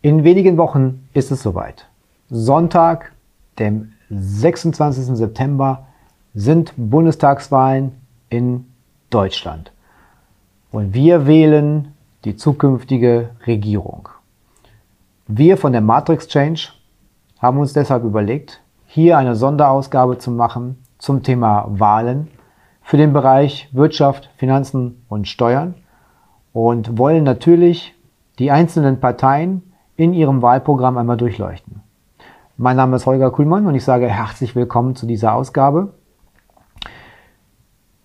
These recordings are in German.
In wenigen Wochen ist es soweit. Sonntag, dem 26. September, sind Bundestagswahlen in Deutschland. Und wir wählen die zukünftige Regierung. Wir von der Matrix Change haben uns deshalb überlegt, hier eine Sonderausgabe zu machen zum Thema Wahlen für den Bereich Wirtschaft, Finanzen und Steuern und wollen natürlich die einzelnen Parteien in Ihrem Wahlprogramm einmal durchleuchten. Mein Name ist Holger Kuhlmann und ich sage herzlich willkommen zu dieser Ausgabe.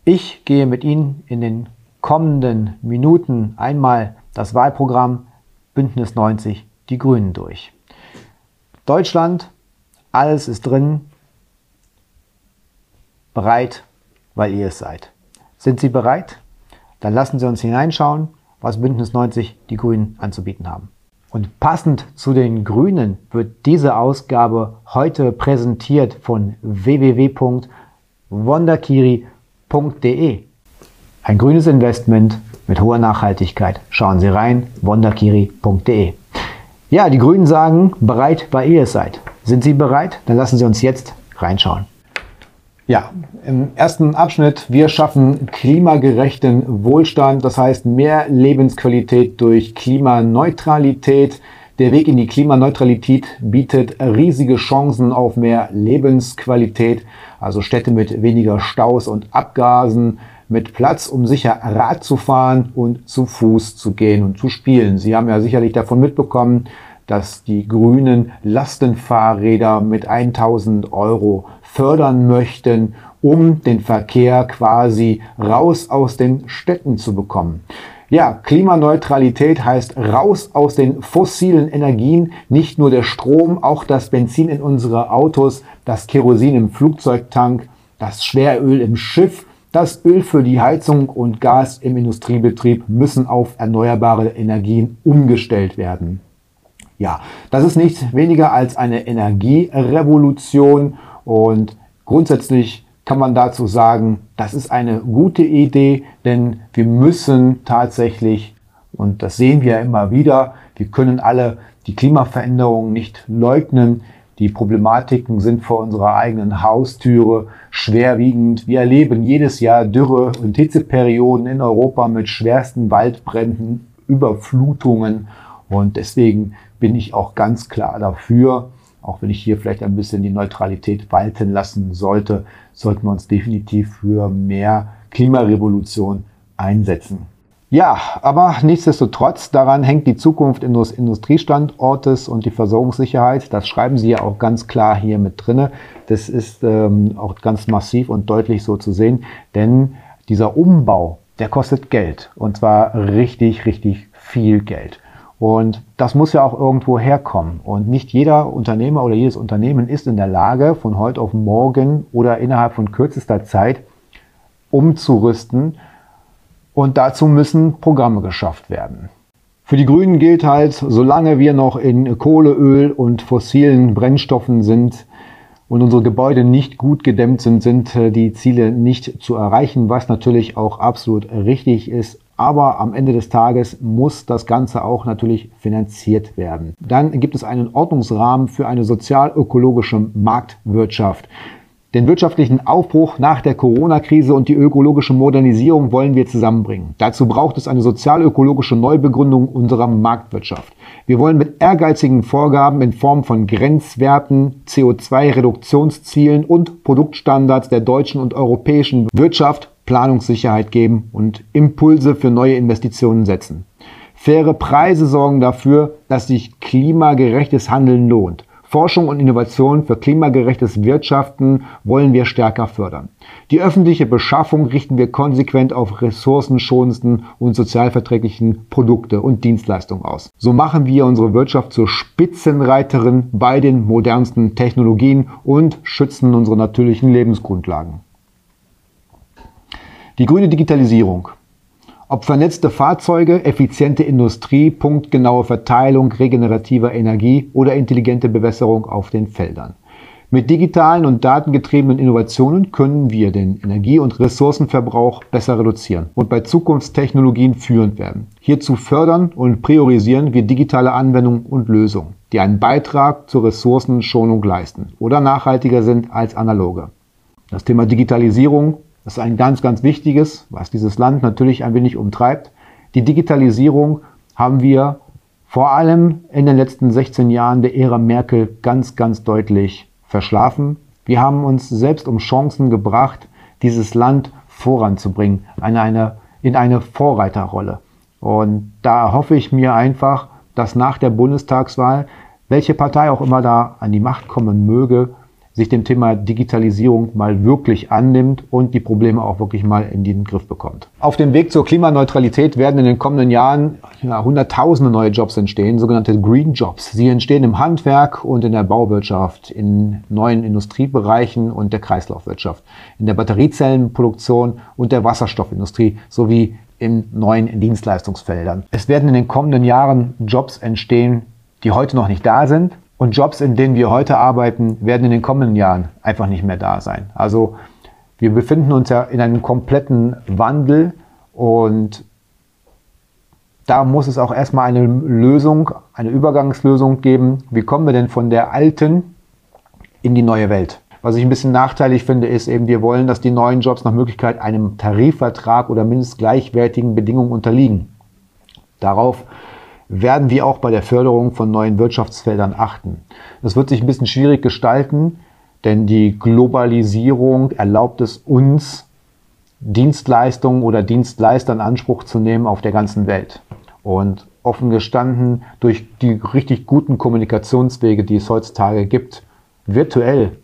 Ich gehe mit Ihnen in den kommenden Minuten einmal das Wahlprogramm Bündnis 90 Die Grünen durch. Deutschland, alles ist drin, bereit, weil ihr es seid. Sind Sie bereit? Dann lassen Sie uns hineinschauen, was Bündnis 90 Die Grünen anzubieten haben. Und passend zu den Grünen wird diese Ausgabe heute präsentiert von www.wonderkiri.de. Ein grünes Investment mit hoher Nachhaltigkeit. Schauen Sie rein, wonderkiri.de. Ja, die Grünen sagen, bereit, weil ihr es seid. Sind Sie bereit? Dann lassen Sie uns jetzt reinschauen. Ja, im ersten Abschnitt, wir schaffen klimagerechten Wohlstand, das heißt mehr Lebensqualität durch Klimaneutralität. Der Weg in die Klimaneutralität bietet riesige Chancen auf mehr Lebensqualität, also Städte mit weniger Staus und Abgasen, mit Platz, um sicher Rad zu fahren und zu Fuß zu gehen und zu spielen. Sie haben ja sicherlich davon mitbekommen, dass die Grünen Lastenfahrräder mit 1000 Euro fördern möchten, um den Verkehr quasi raus aus den Städten zu bekommen. Ja, Klimaneutralität heißt raus aus den fossilen Energien, nicht nur der Strom, auch das Benzin in unsere Autos, das Kerosin im Flugzeugtank, das Schweröl im Schiff, das Öl für die Heizung und Gas im Industriebetrieb müssen auf erneuerbare Energien umgestellt werden. Ja, das ist nichts weniger als eine Energierevolution und grundsätzlich kann man dazu sagen, das ist eine gute Idee, denn wir müssen tatsächlich, und das sehen wir immer wieder, wir können alle die Klimaveränderungen nicht leugnen. Die Problematiken sind vor unserer eigenen Haustüre schwerwiegend. Wir erleben jedes Jahr Dürre und Hitzeperioden in Europa mit schwersten Waldbränden, Überflutungen. Und deswegen bin ich auch ganz klar dafür, auch wenn ich hier vielleicht ein bisschen die Neutralität walten lassen sollte, sollten wir uns definitiv für mehr Klimarevolution einsetzen. Ja, aber nichtsdestotrotz, daran hängt die Zukunft des Industriestandortes und die Versorgungssicherheit. Das schreiben Sie ja auch ganz klar hier mit drinne. Das ist ähm, auch ganz massiv und deutlich so zu sehen, denn dieser Umbau, der kostet Geld und zwar richtig, richtig viel Geld. Und das muss ja auch irgendwo herkommen. Und nicht jeder Unternehmer oder jedes Unternehmen ist in der Lage, von heute auf morgen oder innerhalb von kürzester Zeit umzurüsten. Und dazu müssen Programme geschafft werden. Für die Grünen gilt halt, solange wir noch in Kohle, Öl und fossilen Brennstoffen sind und unsere Gebäude nicht gut gedämmt sind, sind äh, die Ziele nicht zu erreichen, was natürlich auch absolut richtig ist. Aber am Ende des Tages muss das Ganze auch natürlich finanziert werden. Dann gibt es einen Ordnungsrahmen für eine sozial-ökologische Marktwirtschaft. Den wirtschaftlichen Aufbruch nach der Corona-Krise und die ökologische Modernisierung wollen wir zusammenbringen. Dazu braucht es eine sozial-ökologische Neubegründung unserer Marktwirtschaft. Wir wollen mit ehrgeizigen Vorgaben in Form von Grenzwerten, CO2-Reduktionszielen und Produktstandards der deutschen und europäischen Wirtschaft Planungssicherheit geben und Impulse für neue Investitionen setzen. Faire Preise sorgen dafür, dass sich klimagerechtes Handeln lohnt. Forschung und Innovation für klimagerechtes Wirtschaften wollen wir stärker fördern. Die öffentliche Beschaffung richten wir konsequent auf ressourcenschonendsten und sozialverträglichen Produkte und Dienstleistungen aus. So machen wir unsere Wirtschaft zur Spitzenreiterin bei den modernsten Technologien und schützen unsere natürlichen Lebensgrundlagen. Die grüne Digitalisierung. Ob vernetzte Fahrzeuge, effiziente Industrie, punktgenaue Verteilung regenerativer Energie oder intelligente Bewässerung auf den Feldern. Mit digitalen und datengetriebenen Innovationen können wir den Energie- und Ressourcenverbrauch besser reduzieren und bei Zukunftstechnologien führend werden. Hierzu fördern und priorisieren wir digitale Anwendungen und Lösungen, die einen Beitrag zur Ressourcenschonung leisten oder nachhaltiger sind als analoge. Das Thema Digitalisierung ist ein ganz, ganz wichtiges, was dieses Land natürlich ein wenig umtreibt. Die Digitalisierung haben wir vor allem in den letzten 16 Jahren der Ära Merkel ganz, ganz deutlich verschlafen. Wir haben uns selbst um Chancen gebracht, dieses Land voranzubringen, in eine, in eine Vorreiterrolle. Und da hoffe ich mir einfach, dass nach der Bundestagswahl, welche Partei auch immer da an die Macht kommen möge, sich dem Thema Digitalisierung mal wirklich annimmt und die Probleme auch wirklich mal in den Griff bekommt. Auf dem Weg zur Klimaneutralität werden in den kommenden Jahren ja, hunderttausende neue Jobs entstehen, sogenannte Green Jobs. Sie entstehen im Handwerk und in der Bauwirtschaft, in neuen Industriebereichen und der Kreislaufwirtschaft, in der Batteriezellenproduktion und der Wasserstoffindustrie sowie in neuen Dienstleistungsfeldern. Es werden in den kommenden Jahren Jobs entstehen, die heute noch nicht da sind, und Jobs, in denen wir heute arbeiten, werden in den kommenden Jahren einfach nicht mehr da sein. Also wir befinden uns ja in einem kompletten Wandel und da muss es auch erstmal eine Lösung, eine Übergangslösung geben. Wie kommen wir denn von der alten in die neue Welt? Was ich ein bisschen nachteilig finde, ist eben, wir wollen, dass die neuen Jobs nach Möglichkeit einem Tarifvertrag oder mindestens gleichwertigen Bedingungen unterliegen. Darauf werden wir auch bei der Förderung von neuen Wirtschaftsfeldern achten. Das wird sich ein bisschen schwierig gestalten, denn die Globalisierung erlaubt es uns, Dienstleistungen oder Dienstleister in Anspruch zu nehmen auf der ganzen Welt. Und offen gestanden, durch die richtig guten Kommunikationswege, die es heutzutage gibt, virtuell,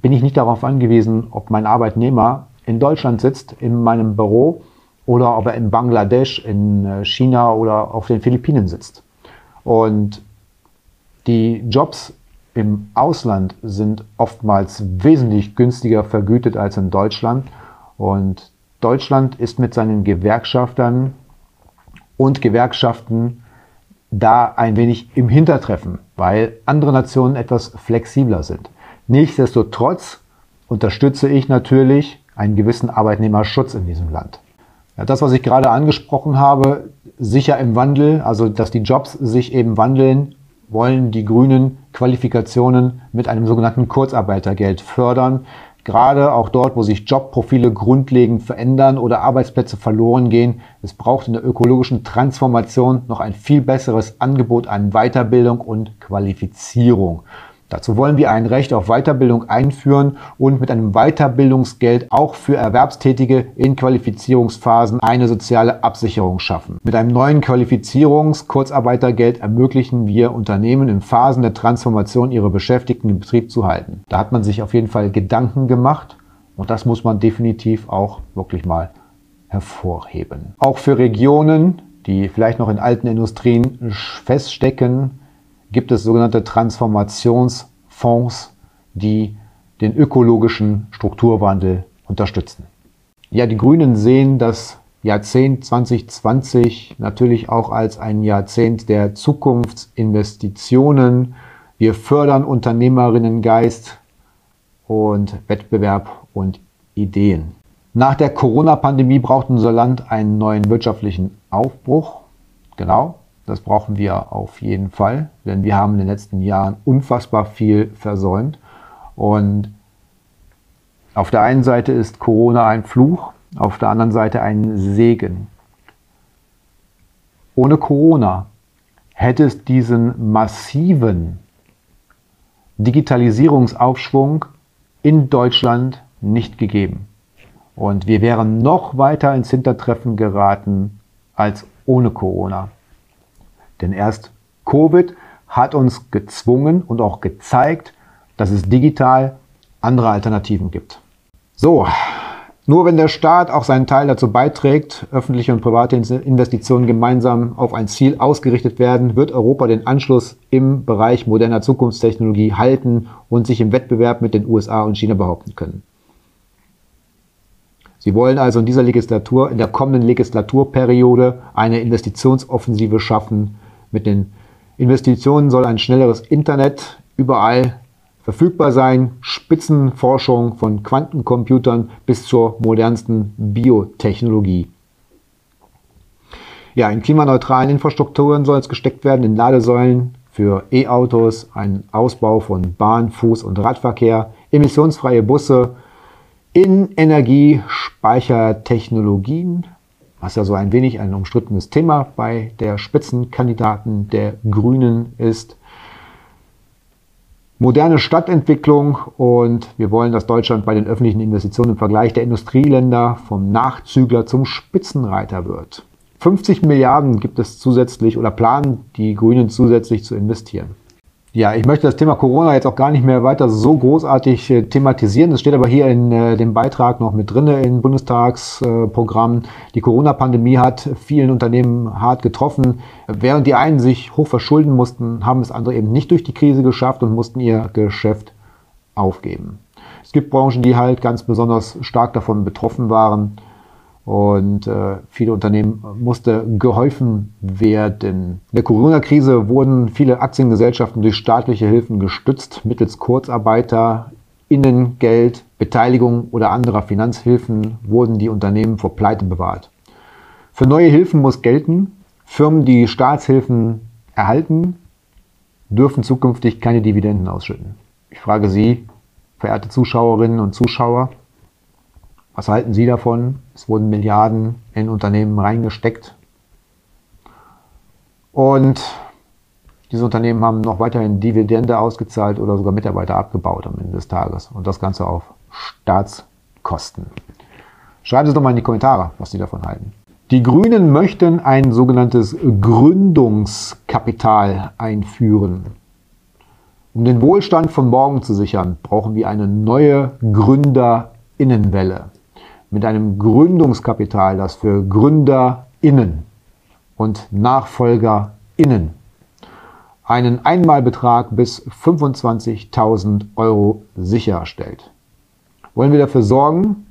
bin ich nicht darauf angewiesen, ob mein Arbeitnehmer in Deutschland sitzt, in meinem Büro oder ob er in Bangladesch, in äh, China oder auf den Philippinen sitzt. Und die Jobs im Ausland sind oftmals wesentlich günstiger vergütet als in Deutschland. Und Deutschland ist mit seinen Gewerkschaftern und Gewerkschaften da ein wenig im Hintertreffen, weil andere Nationen etwas flexibler sind. Nichtsdestotrotz unterstütze ich natürlich einen gewissen Arbeitnehmerschutz in diesem Land. Ja, das, was ich gerade angesprochen habe, sicher im Wandel, also dass die Jobs sich eben wandeln, wollen die Grünen Qualifikationen mit einem sogenannten Kurzarbeitergeld fördern. Gerade auch dort, wo sich Jobprofile grundlegend verändern oder Arbeitsplätze verloren gehen. Es braucht in der ökologischen Transformation noch ein viel besseres Angebot an Weiterbildung und Qualifizierung. Dazu wollen wir ein Recht auf Weiterbildung einführen und mit einem Weiterbildungsgeld auch für Erwerbstätige in Qualifizierungsphasen eine soziale Absicherung schaffen. Mit einem neuen Qualifizierungs-Kurzarbeitergeld ermöglichen wir Unternehmen in Phasen der Transformation ihre Beschäftigten im Betrieb zu halten. Da hat man sich auf jeden Fall Gedanken gemacht und das muss man definitiv auch wirklich mal hervorheben. Auch für Regionen, die vielleicht noch in alten Industrien feststecken, gibt es sogenannte Transformationsfonds, die den ökologischen Strukturwandel unterstützen. Ja, die Grünen sehen das Jahrzehnt 2020 natürlich auch als ein Jahrzehnt der Zukunftsinvestitionen. Wir fördern Unternehmerinnengeist und Wettbewerb und Ideen. Nach der Corona-Pandemie braucht unser Land einen neuen wirtschaftlichen Aufbruch. Genau, das brauchen wir auf jeden Fall, denn wir haben in den letzten Jahren unfassbar viel versäumt. Und auf der einen Seite ist Corona ein Fluch, auf der anderen Seite ein Segen. Ohne Corona hätte es diesen massiven Digitalisierungsaufschwung in Deutschland nicht gegeben. Und wir wären noch weiter ins Hintertreffen geraten als ohne Corona. Denn erst Covid hat uns gezwungen und auch gezeigt, dass es digital andere Alternativen gibt. So, nur wenn der Staat auch seinen Teil dazu beiträgt, öffentliche und private Investitionen gemeinsam auf ein Ziel ausgerichtet werden, wird Europa den Anschluss im Bereich moderner Zukunftstechnologie halten und sich im Wettbewerb mit den USA und China behaupten können. Sie wollen also in dieser Legislatur, in der kommenden Legislaturperiode eine Investitionsoffensive schaffen, mit den Investitionen soll ein schnelleres Internet überall verfügbar sein. Spitzenforschung von Quantencomputern bis zur modernsten Biotechnologie. Ja, in klimaneutralen Infrastrukturen soll es gesteckt werden, in Ladesäulen für E-Autos, ein Ausbau von Bahn-, Fuß- und Radverkehr, emissionsfreie Busse, in Energiespeichertechnologien, was ja so ein wenig ein umstrittenes Thema bei der Spitzenkandidaten der Grünen ist. Moderne Stadtentwicklung und wir wollen, dass Deutschland bei den öffentlichen Investitionen im Vergleich der Industrieländer vom Nachzügler zum Spitzenreiter wird. 50 Milliarden gibt es zusätzlich oder planen die Grünen zusätzlich zu investieren. Ja, ich möchte das Thema Corona jetzt auch gar nicht mehr weiter so großartig äh, thematisieren. Das steht aber hier in äh, dem Beitrag noch mit drin im Bundestagsprogramm. die Corona-Pandemie hat vielen Unternehmen hart getroffen. Während die einen sich hoch verschulden mussten, haben es andere eben nicht durch die Krise geschafft und mussten ihr Geschäft aufgeben. Es gibt Branchen, die halt ganz besonders stark davon betroffen waren. Und äh, viele Unternehmen musste geholfen werden. In der Corona-Krise wurden viele Aktiengesellschaften durch staatliche Hilfen gestützt, mittels Kurzarbeiter, Innengeld, Beteiligung oder anderer Finanzhilfen wurden die Unternehmen vor Pleite bewahrt. Für neue Hilfen muss gelten, Firmen, die Staatshilfen erhalten, dürfen zukünftig keine Dividenden ausschütten. Ich frage Sie, verehrte Zuschauerinnen und Zuschauer, was halten Sie davon? Es wurden Milliarden in Unternehmen reingesteckt. Und diese Unternehmen haben noch weiterhin Dividende ausgezahlt oder sogar Mitarbeiter abgebaut am Ende des Tages. Und das Ganze auf Staatskosten. Schreiben Sie doch mal in die Kommentare, was Sie davon halten. Die Grünen möchten ein sogenanntes Gründungskapital einführen. Um den Wohlstand von morgen zu sichern, brauchen wir eine neue Gründerinnenwelle mit einem Gründungskapital, das für GründerInnen und NachfolgerInnen einen Einmalbetrag bis 25.000 Euro sicherstellt. Wollen wir dafür sorgen,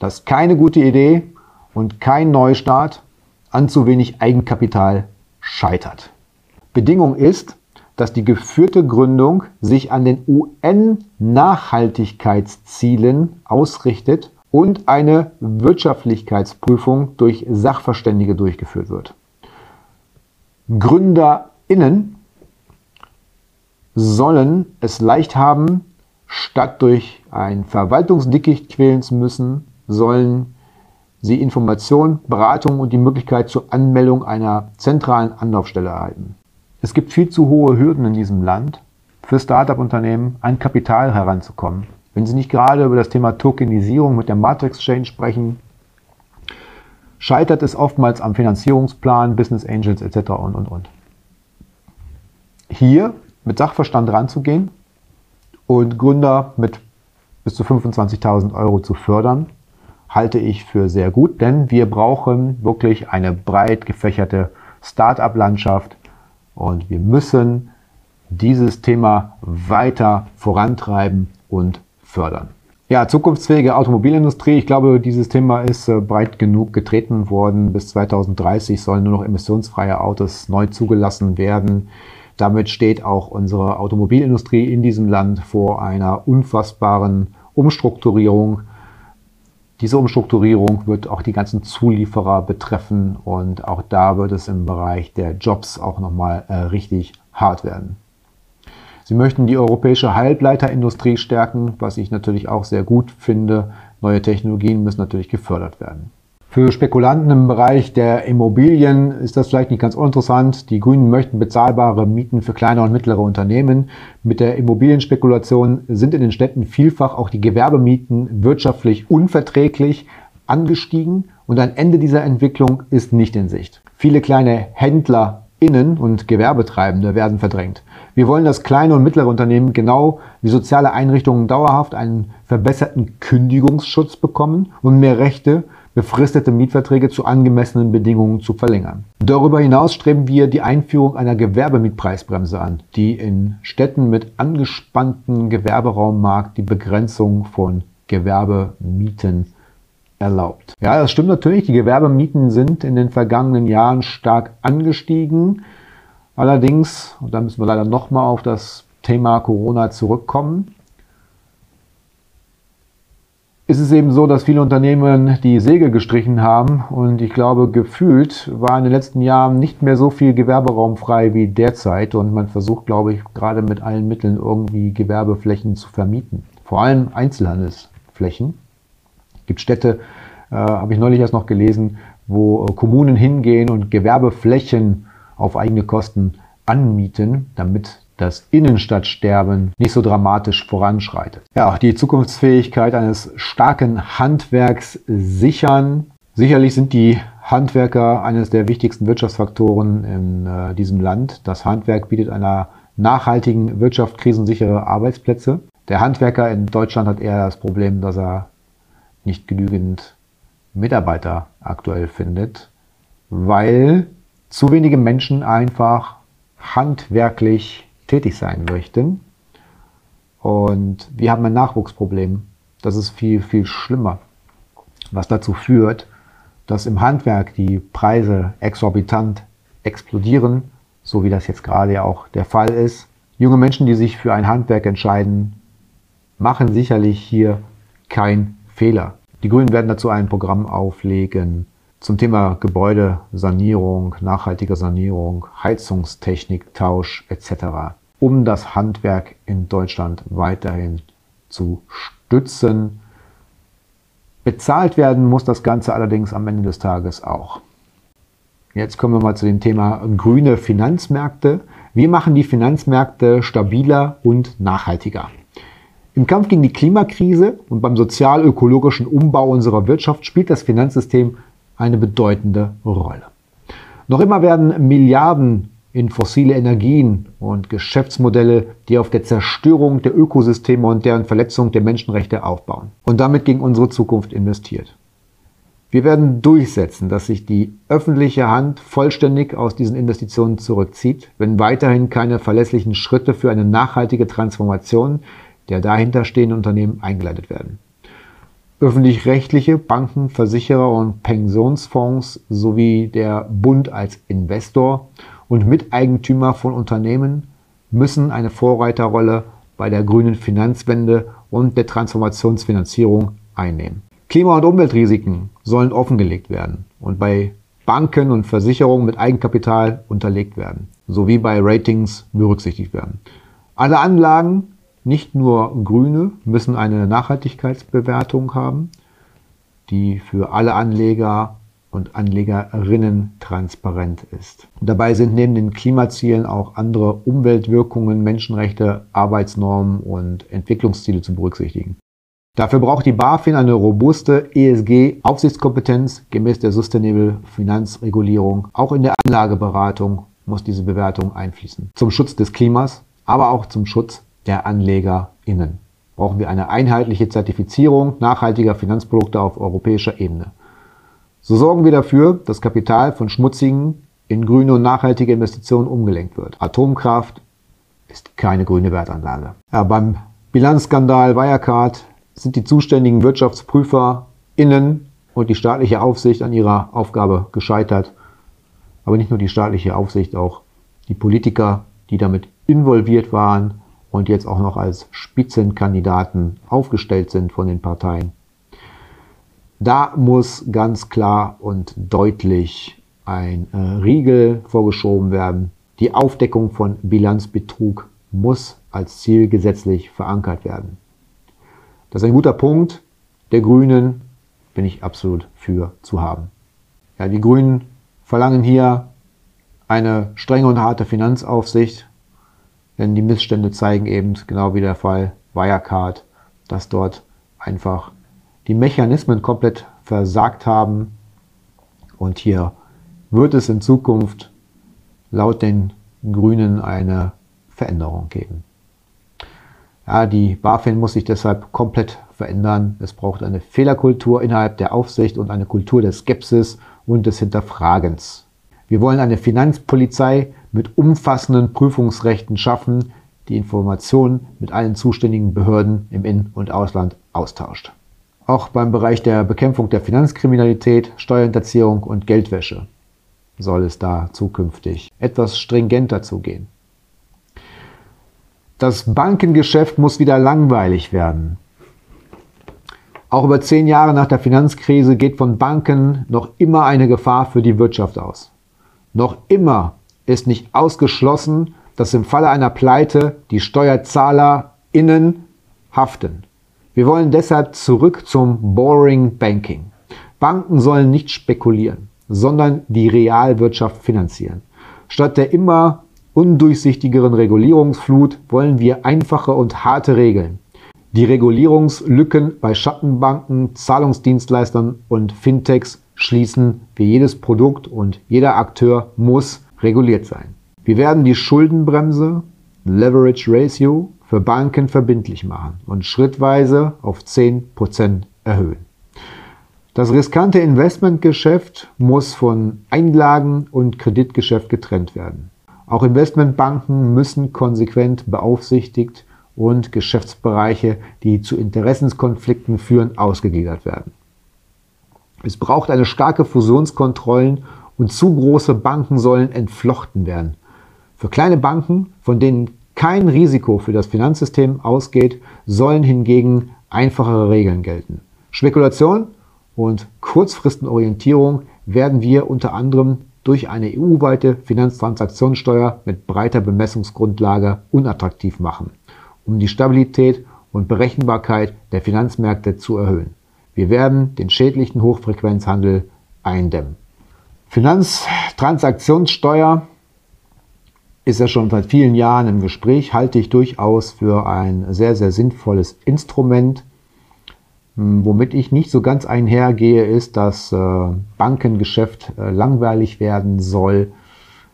dass keine gute Idee und kein Neustart an zu wenig Eigenkapital scheitert. Bedingung ist, dass die geführte Gründung sich an den UN-Nachhaltigkeitszielen ausrichtet und eine Wirtschaftlichkeitsprüfung durch Sachverständige durchgeführt wird. GründerInnen sollen es leicht haben, statt durch ein Verwaltungsdickicht quälen zu müssen, sollen sie Information, Beratung und die Möglichkeit zur Anmeldung einer zentralen Anlaufstelle erhalten. Es gibt viel zu hohe Hürden in diesem Land, für Start-up-Unternehmen an Kapital heranzukommen. Wenn Sie nicht gerade über das Thema Tokenisierung mit der Matrix Chain sprechen, scheitert es oftmals am Finanzierungsplan, Business Angels etc. und, und, und. Hier mit Sachverstand ranzugehen und Gründer mit bis zu 25.000 Euro zu fördern, halte ich für sehr gut, denn wir brauchen wirklich eine breit gefächerte Start-up-Landschaft und wir müssen dieses Thema weiter vorantreiben und fördern. Ja, zukunftsfähige Automobilindustrie. Ich glaube, dieses Thema ist äh, breit genug getreten worden. Bis 2030 sollen nur noch emissionsfreie Autos neu zugelassen werden. Damit steht auch unsere Automobilindustrie in diesem Land vor einer unfassbaren Umstrukturierung. Diese Umstrukturierung wird auch die ganzen Zulieferer betreffen und auch da wird es im Bereich der Jobs auch nochmal äh, richtig hart werden. Sie möchten die europäische Halbleiterindustrie stärken, was ich natürlich auch sehr gut finde. Neue Technologien müssen natürlich gefördert werden. Für Spekulanten im Bereich der Immobilien ist das vielleicht nicht ganz uninteressant. Die Grünen möchten bezahlbare Mieten für kleine und mittlere Unternehmen. Mit der Immobilienspekulation sind in den Städten vielfach auch die Gewerbemieten wirtschaftlich unverträglich angestiegen und ein Ende dieser Entwicklung ist nicht in Sicht. Viele kleine Händler Innen- und Gewerbetreibende werden verdrängt. Wir wollen, dass kleine und mittlere Unternehmen genau wie soziale Einrichtungen dauerhaft einen verbesserten Kündigungsschutz bekommen und mehr Rechte, befristete Mietverträge zu angemessenen Bedingungen zu verlängern. Darüber hinaus streben wir die Einführung einer Gewerbemietpreisbremse an, die in Städten mit angespanntem Gewerberaummarkt die Begrenzung von Gewerbemieten erlaubt. Ja, das stimmt natürlich. Die Gewerbemieten sind in den vergangenen Jahren stark angestiegen. Allerdings, und da müssen wir leider nochmal auf das Thema Corona zurückkommen ist es eben so, dass viele Unternehmen die Segel gestrichen haben und ich glaube, gefühlt war in den letzten Jahren nicht mehr so viel Gewerberaum frei wie derzeit und man versucht, glaube ich, gerade mit allen Mitteln irgendwie Gewerbeflächen zu vermieten. Vor allem Einzelhandelsflächen. Es gibt Städte, äh, habe ich neulich erst noch gelesen, wo äh, Kommunen hingehen und Gewerbeflächen auf eigene Kosten anmieten, damit das Innenstadtsterben nicht so dramatisch voranschreitet. Ja, die Zukunftsfähigkeit eines starken Handwerks sichern. Sicherlich sind die Handwerker eines der wichtigsten Wirtschaftsfaktoren in äh, diesem Land. Das Handwerk bietet einer nachhaltigen Wirtschaft krisensichere Arbeitsplätze. Der Handwerker in Deutschland hat eher das Problem, dass er nicht genügend Mitarbeiter aktuell findet, weil zu wenige Menschen einfach handwerklich tätig sein möchten. Und wir haben ein Nachwuchsproblem. Das ist viel, viel schlimmer. Was dazu führt, dass im Handwerk die Preise exorbitant explodieren, so wie das jetzt gerade ja auch der Fall ist. Junge Menschen, die sich für ein Handwerk entscheiden, machen sicherlich hier kein Fehler. Die Grünen werden dazu ein Programm auflegen zum Thema Gebäudesanierung, nachhaltige Sanierung, Heizungstechnik, Tausch etc um das Handwerk in Deutschland weiterhin zu stützen. Bezahlt werden muss das Ganze allerdings am Ende des Tages auch. Jetzt kommen wir mal zu dem Thema grüne Finanzmärkte. Wir machen die Finanzmärkte stabiler und nachhaltiger. Im Kampf gegen die Klimakrise und beim sozial-ökologischen Umbau unserer Wirtschaft spielt das Finanzsystem eine bedeutende Rolle. Noch immer werden Milliarden in fossile Energien und Geschäftsmodelle, die auf der Zerstörung der Ökosysteme und deren Verletzung der Menschenrechte aufbauen und damit gegen unsere Zukunft investiert. Wir werden durchsetzen, dass sich die öffentliche Hand vollständig aus diesen Investitionen zurückzieht, wenn weiterhin keine verlässlichen Schritte für eine nachhaltige Transformation der dahinterstehenden Unternehmen eingeleitet werden. Öffentlich-rechtliche Banken, Versicherer und Pensionsfonds sowie der Bund als Investor und Miteigentümer von Unternehmen müssen eine Vorreiterrolle bei der grünen Finanzwende und der Transformationsfinanzierung einnehmen. Klima- und Umweltrisiken sollen offengelegt werden und bei Banken und Versicherungen mit Eigenkapital unterlegt werden, sowie bei Ratings berücksichtigt werden. Alle Anlagen, nicht nur grüne, müssen eine Nachhaltigkeitsbewertung haben, die für alle Anleger und Anlegerinnen transparent ist. Dabei sind neben den Klimazielen auch andere Umweltwirkungen, Menschenrechte, Arbeitsnormen und Entwicklungsziele zu berücksichtigen. Dafür braucht die BaFin eine robuste ESG-Aufsichtskompetenz gemäß der Sustainable Finanzregulierung. Auch in der Anlageberatung muss diese Bewertung einfließen. Zum Schutz des Klimas, aber auch zum Schutz der AnlegerInnen brauchen wir eine einheitliche Zertifizierung nachhaltiger Finanzprodukte auf europäischer Ebene. So sorgen wir dafür, dass Kapital von schmutzigen in grüne und nachhaltige Investitionen umgelenkt wird. Atomkraft ist keine grüne Wertanlage. Ja, beim Bilanzskandal Wirecard sind die zuständigen WirtschaftsprüferInnen und die staatliche Aufsicht an ihrer Aufgabe gescheitert. Aber nicht nur die staatliche Aufsicht, auch die Politiker, die damit involviert waren und jetzt auch noch als Spitzenkandidaten aufgestellt sind von den Parteien, da muss ganz klar und deutlich ein äh, Riegel vorgeschoben werden. Die Aufdeckung von Bilanzbetrug muss als Ziel gesetzlich verankert werden. Das ist ein guter Punkt. Der Grünen bin ich absolut für zu haben. Ja, die Grünen verlangen hier eine strenge und harte Finanzaufsicht, denn die Missstände zeigen eben, genau wie der Fall Wirecard, dass dort einfach die Mechanismen komplett versagt haben. Und hier wird es in Zukunft laut den Grünen eine Veränderung geben. Ja, die BaFin muss sich deshalb komplett verändern. Es braucht eine Fehlerkultur innerhalb der Aufsicht und eine Kultur der Skepsis und des Hinterfragens. Wir wollen eine Finanzpolizei mit umfassenden Prüfungsrechten schaffen, die Informationen mit allen zuständigen Behörden im In- und Ausland austauscht. Auch beim Bereich der Bekämpfung der Finanzkriminalität, Steuerhinterziehung und Geldwäsche soll es da zukünftig etwas stringenter zugehen. Das Bankengeschäft muss wieder langweilig werden. Auch über zehn Jahre nach der Finanzkrise geht von Banken noch immer eine Gefahr für die Wirtschaft aus. Noch immer ist nicht ausgeschlossen, dass im Falle einer Pleite die SteuerzahlerInnen haften. Wir wollen deshalb zurück zum Boring Banking. Banken sollen nicht spekulieren, sondern die Realwirtschaft finanzieren. Statt der immer undurchsichtigeren Regulierungsflut wollen wir einfache und harte Regeln. Die Regulierungslücken bei Schattenbanken, Zahlungsdienstleistern und Fintechs schließen, wie jedes Produkt und jeder Akteur muss reguliert sein. Wir werden die Schuldenbremse, Leverage Ratio, für Banken verbindlich machen und schrittweise auf 10% erhöhen. Das riskante Investmentgeschäft muss von Einlagen- und Kreditgeschäft getrennt werden. Auch Investmentbanken müssen konsequent beaufsichtigt und Geschäftsbereiche, die zu Interessenskonflikten führen, ausgegliedert werden. Es braucht eine starke Fusionskontrollen und zu große Banken sollen entflochten werden. Für kleine Banken, von denen kein Risiko für das Finanzsystem ausgeht, sollen hingegen einfachere Regeln gelten. Spekulation und Kurzfristenorientierung werden wir unter anderem durch eine EU-weite Finanztransaktionssteuer mit breiter Bemessungsgrundlage unattraktiv machen, um die Stabilität und Berechenbarkeit der Finanzmärkte zu erhöhen. Wir werden den schädlichen Hochfrequenzhandel eindämmen. Finanztransaktionssteuer ist ja schon seit vielen Jahren im Gespräch, halte ich durchaus für ein sehr, sehr sinnvolles Instrument. Hm, womit ich nicht so ganz einhergehe, ist, dass äh, Bankengeschäft äh, langweilig werden soll.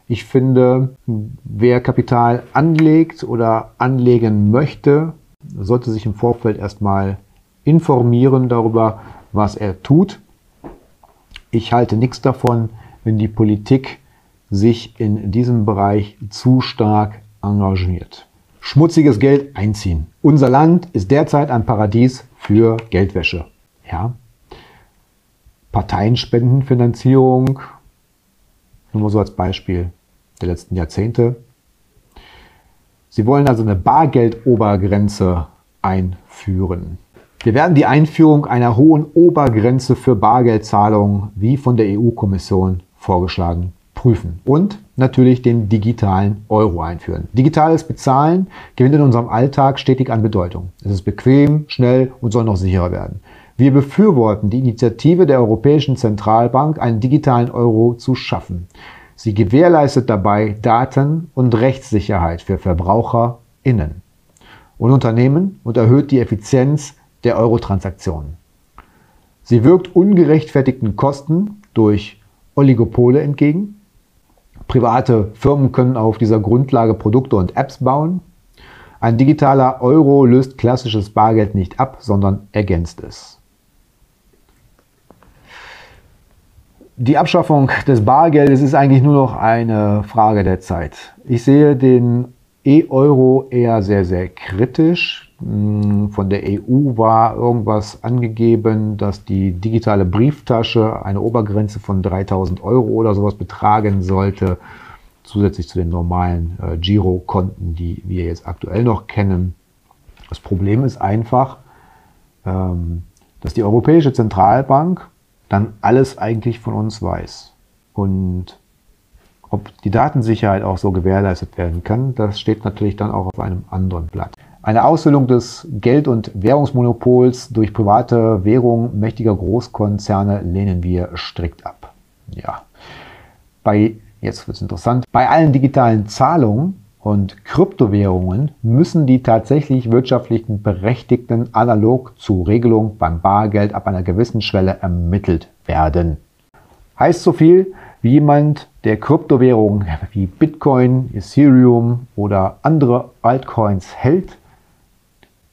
Ich finde, wer Kapital anlegt oder anlegen möchte, sollte sich im Vorfeld erstmal informieren darüber, was er tut. Ich halte nichts davon, wenn die Politik sich in diesem Bereich zu stark engagiert. Schmutziges Geld einziehen. Unser Land ist derzeit ein Paradies für Geldwäsche. Ja. Parteienspendenfinanzierung, nur mal so als Beispiel der letzten Jahrzehnte. Sie wollen also eine Bargeldobergrenze einführen. Wir werden die Einführung einer hohen Obergrenze für Bargeldzahlungen wie von der EU-Kommission vorgeschlagen prüfen und natürlich den digitalen Euro einführen. Digitales Bezahlen gewinnt in unserem Alltag stetig an Bedeutung. Es ist bequem, schnell und soll noch sicherer werden. Wir befürworten die Initiative der Europäischen Zentralbank, einen digitalen Euro zu schaffen. Sie gewährleistet dabei Daten- und Rechtssicherheit für VerbraucherInnen und Unternehmen und erhöht die Effizienz der Euro-Transaktionen. Sie wirkt ungerechtfertigten Kosten durch Oligopole entgegen Private Firmen können auf dieser Grundlage Produkte und Apps bauen. Ein digitaler Euro löst klassisches Bargeld nicht ab, sondern ergänzt es. Die Abschaffung des Bargeldes ist eigentlich nur noch eine Frage der Zeit. Ich sehe den E-Euro eher sehr, sehr kritisch. Von der EU war irgendwas angegeben, dass die digitale Brieftasche eine Obergrenze von 3000 Euro oder sowas betragen sollte, zusätzlich zu den normalen äh, Girokonten, die wir jetzt aktuell noch kennen. Das Problem ist einfach, ähm, dass die Europäische Zentralbank dann alles eigentlich von uns weiß. Und ob die Datensicherheit auch so gewährleistet werden kann, das steht natürlich dann auch auf einem anderen Blatt. Eine Aushöhlung des Geld- und Währungsmonopols durch private Währung mächtiger Großkonzerne lehnen wir strikt ab. Ja. Bei, jetzt wird es interessant, bei allen digitalen Zahlungen und Kryptowährungen müssen die tatsächlich wirtschaftlichen Berechtigten analog zu Regelung beim Bargeld ab einer gewissen Schwelle ermittelt werden. Heißt so viel, wie jemand, der Kryptowährungen wie Bitcoin, Ethereum oder andere Altcoins hält,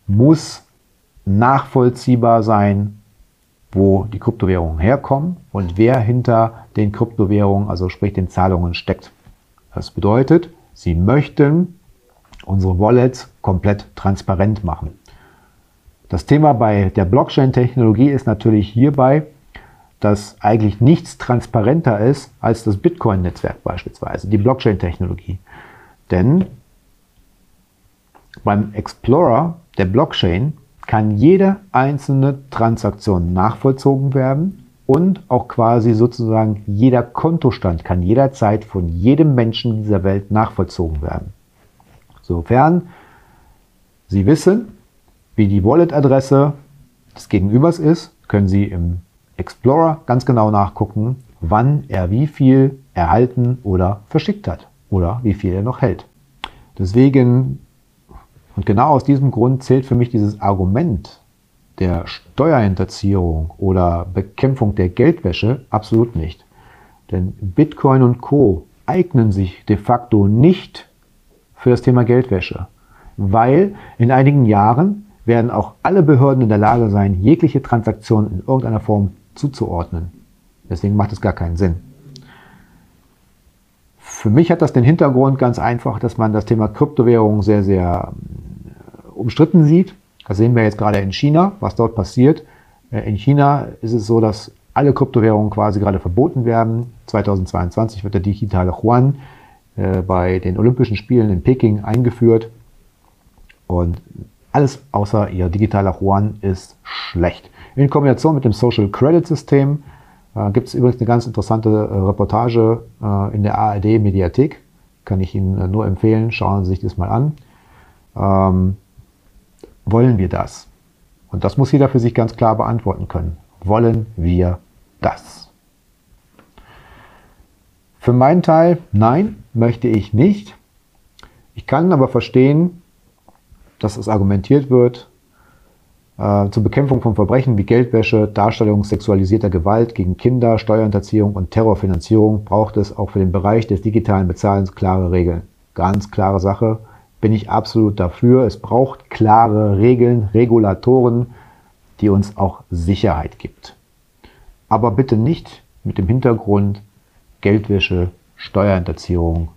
muss nachvollziehbar sein, wo die Kryptowährungen herkommen und wer hinter den Kryptowährungen, also sprich den Zahlungen steckt. Das bedeutet, sie möchten unsere Wallets komplett transparent machen. Das Thema bei der Blockchain-Technologie ist natürlich hierbei, dass eigentlich nichts transparenter ist als das Bitcoin-Netzwerk beispielsweise, die Blockchain-Technologie. Denn Beim Explorer der Blockchain kann jede einzelne Transaktion nachvollzogen werden und auch quasi sozusagen jeder Kontostand kann jederzeit von jedem Menschen dieser Welt nachvollzogen werden. Sofern Sie wissen, wie die Wallet-Adresse des Gegenübers ist, können Sie im Explorer ganz genau nachgucken, wann er wie viel erhalten oder verschickt hat oder wie viel er noch hält. Deswegen und genau aus diesem Grund zählt für mich dieses Argument der Steuerhinterziehung oder Bekämpfung der Geldwäsche absolut nicht. Denn Bitcoin und Co eignen sich de facto nicht für das Thema Geldwäsche, weil in einigen Jahren werden auch alle Behörden in der Lage sein, jegliche Transaktion in irgendeiner Form zuzuordnen. Deswegen macht es gar keinen Sinn. Für mich hat das den Hintergrund ganz einfach, dass man das Thema Kryptowährung sehr, sehr äh, umstritten sieht. Das sehen wir jetzt gerade in China, was dort passiert. Äh, in China ist es so, dass alle Kryptowährungen quasi gerade verboten werden. 2022 wird der digitale Yuan äh, bei den Olympischen Spielen in Peking eingeführt. Und alles außer ihr digitaler Yuan ist schlecht. In Kombination mit dem Social Credit System äh, gibt es übrigens eine ganz interessante äh, Reportage äh, in der ARD Mediathek. Kann ich Ihnen äh, nur empfehlen. Schauen Sie sich das mal an. Ähm, wollen wir das? Und das muss jeder für sich ganz klar beantworten können. Wollen wir das? Für meinen Teil, nein, möchte ich nicht. Ich kann aber verstehen, dass es argumentiert wird, äh, zur Bekämpfung von Verbrechen wie Geldwäsche, Darstellung sexualisierter Gewalt gegen Kinder, Steuerhinterziehung und Terrorfinanzierung braucht es auch für den Bereich des digitalen Bezahlens klare Regeln. Ganz klare Sache, bin ich absolut dafür. Es braucht klare Regeln, Regulatoren, die uns auch Sicherheit gibt. Aber bitte nicht mit dem Hintergrund Geldwäsche, Steuerhinterziehung,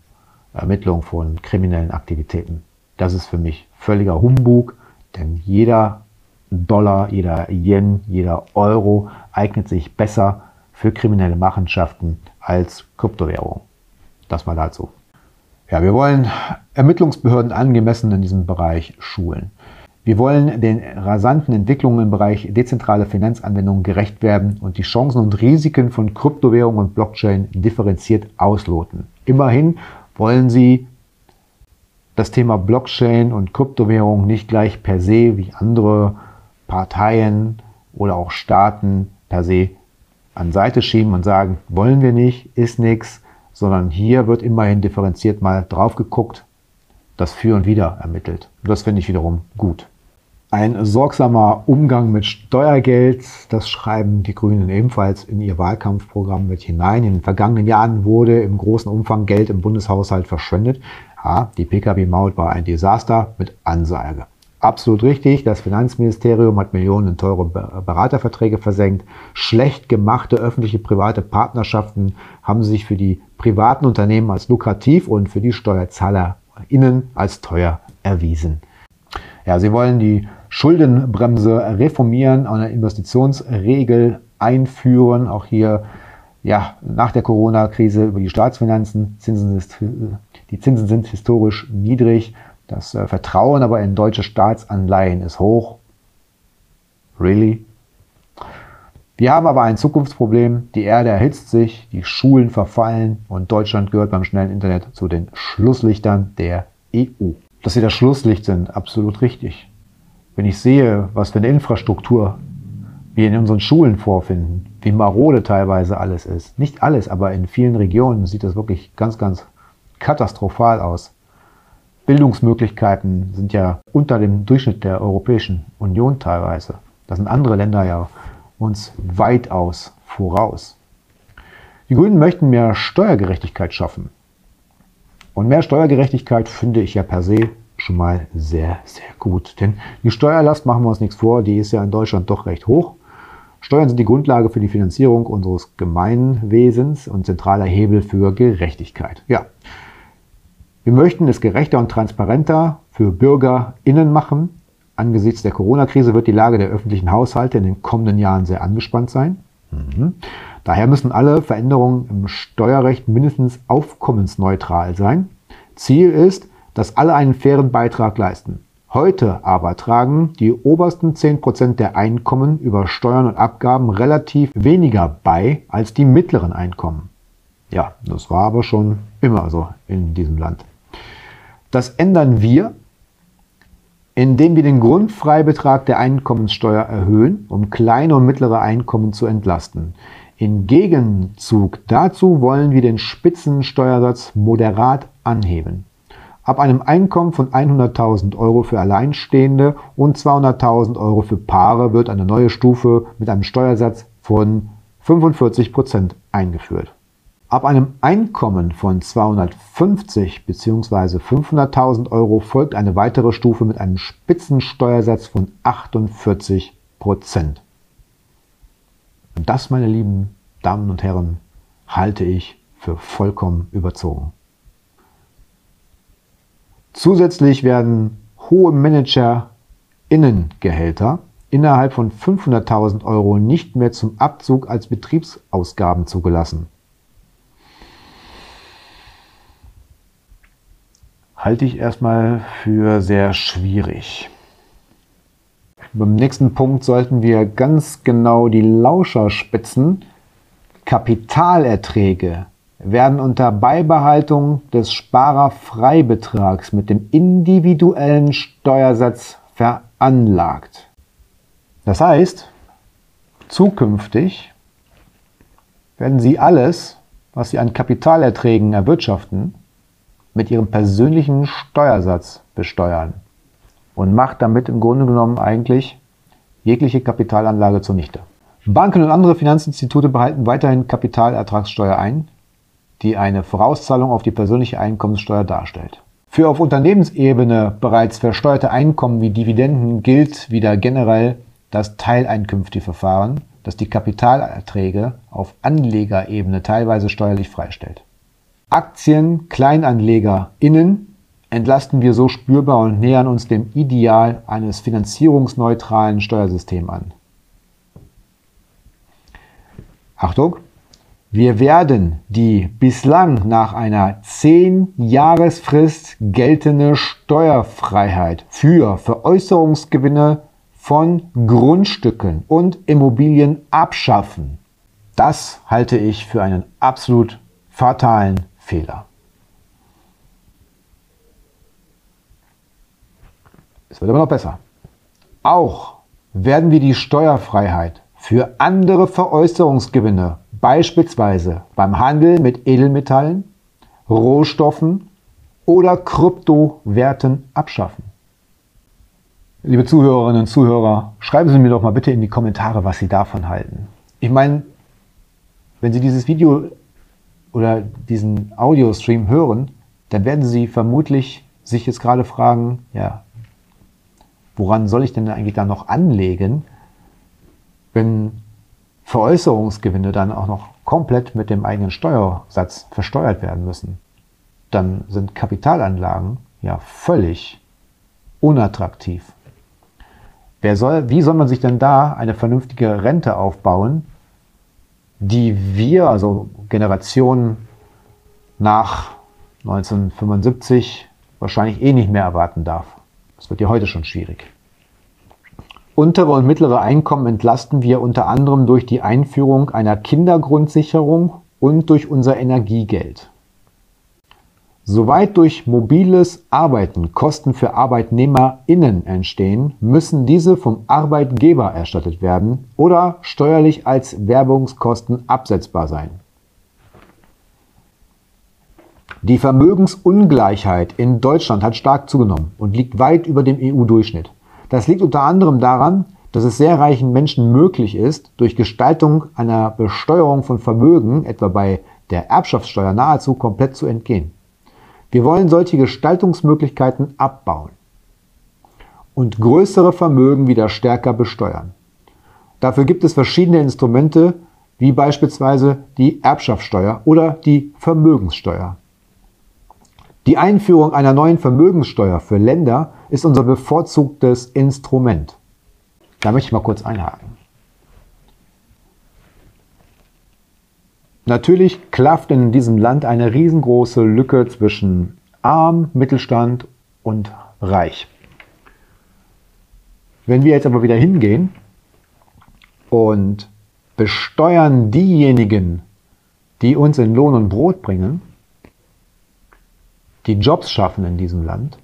Ermittlung von kriminellen Aktivitäten. Das ist für mich völliger Humbug, denn jeder Dollar, jeder Yen, jeder Euro eignet sich besser für kriminelle Machenschaften als Kryptowährung. Das mal dazu. Ja, wir wollen Ermittlungsbehörden angemessen in diesem Bereich schulen. Wir wollen den rasanten Entwicklungen im Bereich dezentrale Finanzanwendungen gerecht werden und die Chancen und Risiken von Kryptowährung und Blockchain differenziert ausloten. Immerhin wollen sie das Thema Blockchain und Kryptowährung nicht gleich per se wie andere Parteien oder auch Staaten per se an Seite schieben und sagen, wollen wir nicht, ist nichts, sondern hier wird immerhin differenziert mal drauf geguckt, das Für und Wider ermittelt. Und das finde ich wiederum gut. Ein sorgsamer Umgang mit Steuergeld, das schreiben die Grünen ebenfalls in ihr Wahlkampfprogramm mit hinein. In den vergangenen Jahren wurde im großen Umfang Geld im Bundeshaushalt verschwendet. Ja, die Pkw-Maut war ein Desaster mit Ansage. Absolut richtig, das Finanzministerium hat Millionen teure Beraterverträge versenkt. Schlecht gemachte öffentliche private Partnerschaften haben sich für die privaten Unternehmen als lukrativ und für die SteuerzahlerInnen als teuer erwiesen. Ja, sie wollen die Schuldenbremse reformieren, eine Investitionsregel einführen, auch hier ja, nach der Corona-Krise über die Staatsfinanzen. Zinsen ist, die Zinsen sind historisch niedrig. Das äh, Vertrauen aber in deutsche Staatsanleihen ist hoch. Really? Wir haben aber ein Zukunftsproblem. Die Erde erhitzt sich, die Schulen verfallen und Deutschland gehört beim schnellen Internet zu den Schlusslichtern der EU. Dass sie das Schlusslicht sind, absolut richtig. Wenn ich sehe, was für eine Infrastruktur wir in unseren Schulen vorfinden, wie marode teilweise alles ist. Nicht alles, aber in vielen Regionen sieht das wirklich ganz, ganz katastrophal aus. Bildungsmöglichkeiten sind ja unter dem Durchschnitt der Europäischen Union teilweise. Da sind andere Länder ja uns weitaus voraus. Die Grünen möchten mehr Steuergerechtigkeit schaffen. Und mehr Steuergerechtigkeit finde ich ja per se schon mal sehr, sehr gut. Denn die Steuerlast, machen wir uns nichts vor, die ist ja in Deutschland doch recht hoch. Steuern sind die Grundlage für die Finanzierung unseres Gemeinwesens und zentraler Hebel für Gerechtigkeit. Ja, wir möchten es gerechter und transparenter für BürgerInnen machen. Angesichts der Corona-Krise wird die Lage der öffentlichen Haushalte in den kommenden Jahren sehr angespannt sein. Mhm. Daher müssen alle Veränderungen im Steuerrecht mindestens aufkommensneutral sein. Ziel ist, dass alle einen fairen Beitrag leisten. Heute aber tragen die obersten 10% der Einkommen über Steuern und Abgaben relativ weniger bei als die mittleren Einkommen. Ja, das war aber schon immer so in diesem Land. Das ändern wir, indem wir den Grundfreibetrag der Einkommenssteuer erhöhen, um kleine und mittlere Einkommen zu entlasten. Im Gegenzug dazu wollen wir den Spitzensteuersatz moderat anheben. Ab einem Einkommen von 100.000 Euro für Alleinstehende und 200.000 Euro für Paare wird eine neue Stufe mit einem Steuersatz von 45 Prozent eingeführt. Ab einem Einkommen von 250 bzw. 500.000 Euro folgt eine weitere Stufe mit einem Spitzensteuersatz von 48 Prozent. Und das, meine lieben Damen und Herren, halte ich für vollkommen überzogen. Zusätzlich werden hohe Manager-Innengehälter innerhalb von 500.000 Euro nicht mehr zum Abzug als Betriebsausgaben zugelassen. Halte ich erstmal für sehr schwierig. Beim nächsten Punkt sollten wir ganz genau die Lauscher spitzen. Kapitalerträge werden unter Beibehaltung des Sparerfreibetrags mit dem individuellen Steuersatz veranlagt. Das heißt, zukünftig werden Sie alles, was Sie an Kapitalerträgen erwirtschaften, mit Ihrem persönlichen Steuersatz besteuern und macht damit im Grunde genommen eigentlich jegliche Kapitalanlage zunichte. Banken und andere Finanzinstitute behalten weiterhin Kapitalertragssteuer ein, die eine Vorauszahlung auf die persönliche Einkommenssteuer darstellt. Für auf Unternehmensebene bereits versteuerte Einkommen wie Dividenden gilt wieder generell das Teileinkünfteverfahren, das die Kapitalerträge auf Anlegerebene teilweise steuerlich freistellt. Aktien KleinanlegerInnen entlasten wir so spürbar und nähern uns dem Ideal eines finanzierungsneutralen Steuersystems an. Achtung, wir werden die bislang nach einer 10-Jahresfrist geltende Steuerfreiheit für Veräußerungsgewinne von Grundstücken und Immobilien abschaffen. Das halte ich für einen absolut fatalen Fehler. Es wird aber noch besser. Auch werden wir die Steuerfreiheit für andere Veräußerungsgewinne beispielsweise beim Handel mit Edelmetallen, Rohstoffen oder Kryptowerten abschaffen. Liebe Zuhörerinnen und Zuhörer, schreiben Sie mir doch mal bitte in die Kommentare, was Sie davon halten. Ich meine, wenn Sie dieses Video oder diesen Audiostream hören, dann werden Sie vermutlich sich jetzt gerade fragen, ja, woran soll ich denn eigentlich da noch anlegen, wenn Veräußerungsgewinne dann auch noch komplett mit dem eigenen Steuersatz versteuert werden müssen, dann sind Kapitalanlagen ja völlig unattraktiv. Wer soll, wie soll man sich denn da eine vernünftige Rente aufbauen, die wir, also Generationen nach 1975, wahrscheinlich eh nicht mehr erwarten darf? Das wird ja heute schon schwierig. Untere und mittlere Einkommen entlasten wir unter anderem durch die Einführung einer Kindergrundsicherung und durch unser Energiegeld. Soweit durch mobiles Arbeiten Kosten für ArbeitnehmerInnen entstehen, müssen diese vom Arbeitgeber erstattet werden oder steuerlich als Werbungskosten absetzbar sein. Die Vermögensungleichheit in Deutschland hat stark zugenommen und liegt weit über dem EU-Durchschnitt. Das liegt unter anderem daran, dass es sehr reichen Menschen möglich ist, durch Gestaltung einer Besteuerung von Vermögen, etwa bei der Erbschaftssteuer, nahezu komplett zu entgehen. Wir wollen solche Gestaltungsmöglichkeiten abbauen und größere Vermögen wieder stärker besteuern. Dafür gibt es verschiedene Instrumente, wie beispielsweise die Erbschaftssteuer oder die Vermögenssteuer. Die Einführung einer neuen Vermögenssteuer für Länder ist unser bevorzugtes Instrument. Da möchte ich mal kurz einhaken. Natürlich klafft in diesem Land eine riesengroße Lücke zwischen arm, Mittelstand und reich. Wenn wir jetzt aber wieder hingehen und besteuern diejenigen, die uns in Lohn und Brot bringen, die Jobs schaffen in diesem Land,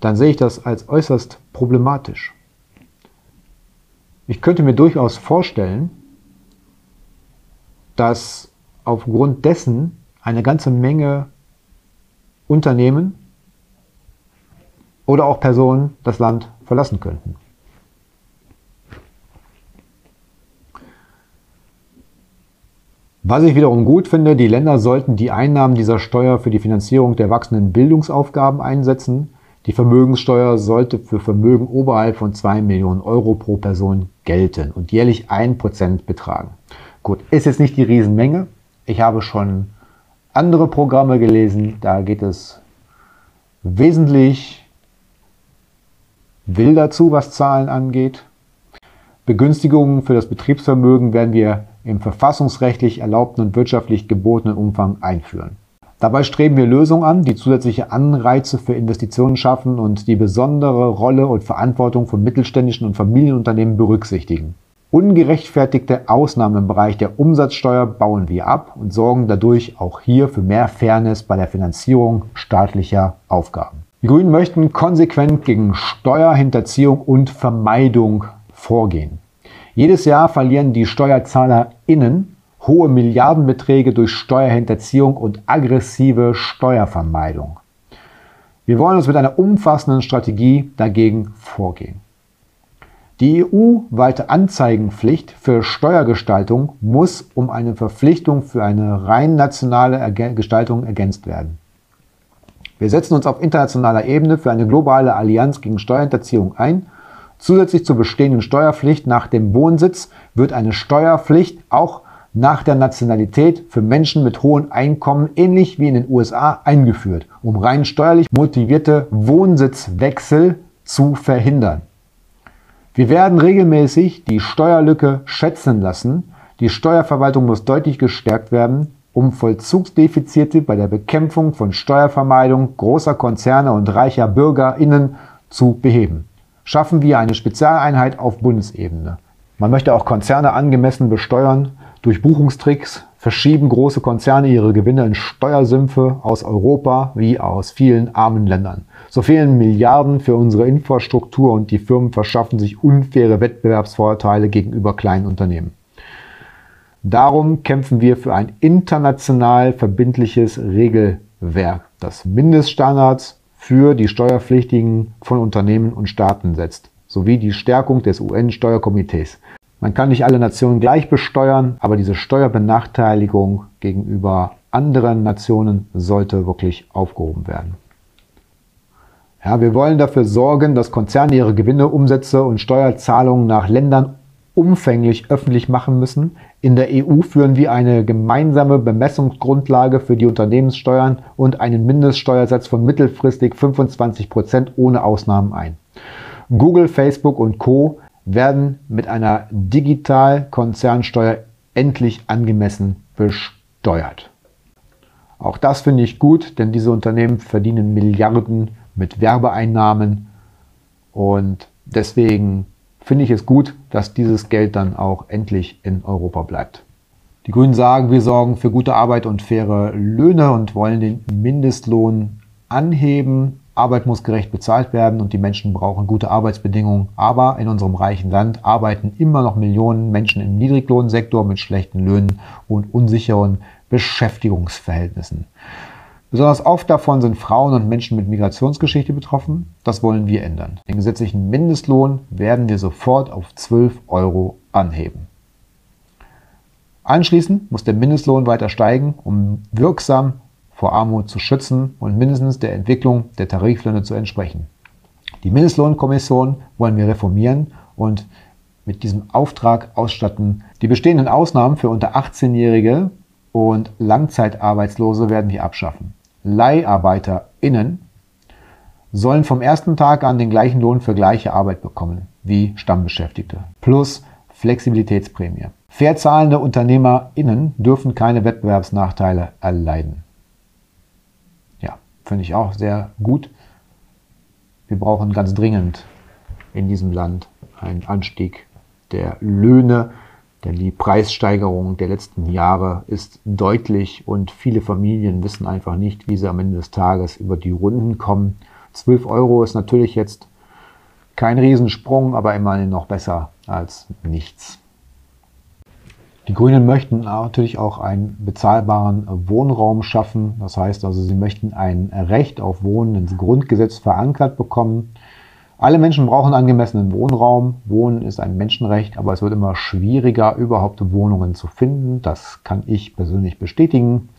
dann sehe ich das als äußerst problematisch. Ich könnte mir durchaus vorstellen, dass aufgrund dessen eine ganze Menge Unternehmen oder auch Personen das Land verlassen könnten. Was ich wiederum gut finde, die Länder sollten die Einnahmen dieser Steuer für die Finanzierung der wachsenden Bildungsaufgaben einsetzen. Die Vermögenssteuer sollte für Vermögen oberhalb von 2 Millionen Euro pro Person gelten und jährlich 1% betragen. Gut, ist jetzt nicht die Riesenmenge. Ich habe schon andere Programme gelesen, da geht es wesentlich wilder zu, was Zahlen angeht. Begünstigungen für das Betriebsvermögen werden wir im verfassungsrechtlich erlaubten und wirtschaftlich gebotenen Umfang einführen. Dabei streben wir Lösungen an, die zusätzliche Anreize für Investitionen schaffen und die besondere Rolle und Verantwortung von mittelständischen und Familienunternehmen berücksichtigen. Ungerechtfertigte Ausnahmen im Bereich der Umsatzsteuer bauen wir ab und sorgen dadurch auch hier für mehr Fairness bei der Finanzierung staatlicher Aufgaben. Die Grünen möchten konsequent gegen Steuerhinterziehung und Vermeidung vorgehen. Jedes Jahr verlieren die SteuerzahlerInnen hohe Milliardenbeträge durch Steuerhinterziehung und aggressive Steuervermeidung. Wir wollen uns mit einer umfassenden Strategie dagegen vorgehen. Die EU-weite Anzeigenpflicht für Steuergestaltung muss um eine Verpflichtung für eine rein nationale Gestaltung ergänzt werden. Wir setzen uns auf internationaler Ebene für eine globale Allianz gegen Steuerhinterziehung ein Zusätzlich zur bestehenden Steuerpflicht nach dem Wohnsitz wird eine Steuerpflicht auch nach der Nationalität für Menschen mit hohen Einkommen ähnlich wie in den USA eingeführt, um rein steuerlich motivierte Wohnsitzwechsel zu verhindern. Wir werden regelmäßig die Steuerlücke schätzen lassen. Die Steuerverwaltung muss deutlich gestärkt werden, um Vollzugsdefizite bei der Bekämpfung von Steuervermeidung großer Konzerne und reicher Bürgerinnen zu beheben schaffen wir eine Spezialeinheit auf Bundesebene. Man möchte auch Konzerne angemessen besteuern. Durch Buchungstricks verschieben große Konzerne ihre Gewinne in Steuersümpfe aus Europa wie aus vielen armen Ländern. So fehlen Milliarden für unsere Infrastruktur und die Firmen verschaffen sich unfaire Wettbewerbsvorteile gegenüber kleinen Unternehmen. Darum kämpfen wir für ein international verbindliches Regelwerk, das Mindeststandards für die Steuerpflichtigen von Unternehmen und Staaten setzt, sowie die Stärkung des UN-Steuerkomitees. Man kann nicht alle Nationen gleich besteuern, aber diese Steuerbenachteiligung gegenüber anderen Nationen sollte wirklich aufgehoben werden. Ja, wir wollen dafür sorgen, dass Konzerne ihre Gewinne, Umsätze und Steuerzahlungen nach Ländern umfänglich öffentlich machen müssen. In der EU führen wir eine gemeinsame Bemessungsgrundlage für die Unternehmenssteuern und einen Mindeststeuersatz von mittelfristig 25 Prozent ohne Ausnahmen ein. Google, Facebook und Co. werden mit einer Digital-Konzernsteuer endlich angemessen besteuert. Auch das finde ich gut, denn diese Unternehmen verdienen Milliarden mit Werbeeinnahmen und deswegen finde ich es gut, dass dieses Geld dann auch endlich in Europa bleibt. Die Grünen sagen, wir sorgen für gute Arbeit und faire Löhne und wollen den Mindestlohn anheben. Arbeit muss gerecht bezahlt werden und die Menschen brauchen gute Arbeitsbedingungen. Aber in unserem reichen Land arbeiten immer noch Millionen Menschen im Niedriglohnsektor mit schlechten Löhnen und unsicheren Beschäftigungsverhältnissen. Besonders oft davon sind Frauen und Menschen mit Migrationsgeschichte betroffen. Das wollen wir ändern. Den gesetzlichen Mindestlohn werden wir sofort auf 12 Euro anheben. Anschließend muss der Mindestlohn weiter steigen, um wirksam vor Armut zu schützen und mindestens der Entwicklung der Tariflöhne zu entsprechen. Die Mindestlohnkommission wollen wir reformieren und mit diesem Auftrag ausstatten. Die bestehenden Ausnahmen für unter 18-Jährige und Langzeitarbeitslose werden wir abschaffen. LeiharbeiterInnen sollen vom ersten Tag an den gleichen Lohn für gleiche Arbeit bekommen wie Stammbeschäftigte. Plus Flexibilitätsprämie. Fair zahlende UnternehmerInnen dürfen keine wir brauchen ganz dringend in diesem Land einen Anstieg der Löhne, denn die Preissteigerung der letzten Jahre ist deutlich und viele Familien wissen einfach nicht, wie sie am Ende des Tages über die Runden kommen. 12 Euro ist natürlich jetzt kein Riesensprung, aber immerhin noch besser als nichts. Die Grünen möchten natürlich auch einen bezahlbaren Wohnraum schaffen. Das heißt also, sie möchten ein Recht auf Wohnen ins Grundgesetz verankert bekommen. Alle Menschen brauchen angemessenen Wohnraum. Wohnen ist ein Menschenrecht, aber es wird immer schwieriger, überhaupt Wohnungen zu finden. Das kann ich persönlich bestätigen.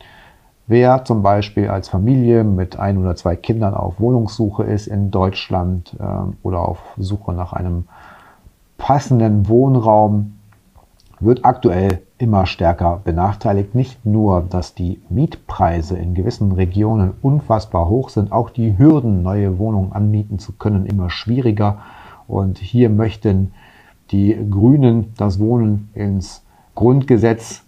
Wer zum Beispiel als Familie mit ein oder zwei Kindern auf Wohnungssuche ist in Deutschland äh, oder auf Suche nach einem passenden Wohnraum, wird aktuell immer stärker benachteiligt. Nicht nur, dass die Mietpreise in gewissen Regionen unfassbar hoch sind, auch die Hürden, neue Wohnungen anmieten zu können, immer schwieriger. Und hier möchten die Grünen das Wohnen ins Grundgesetz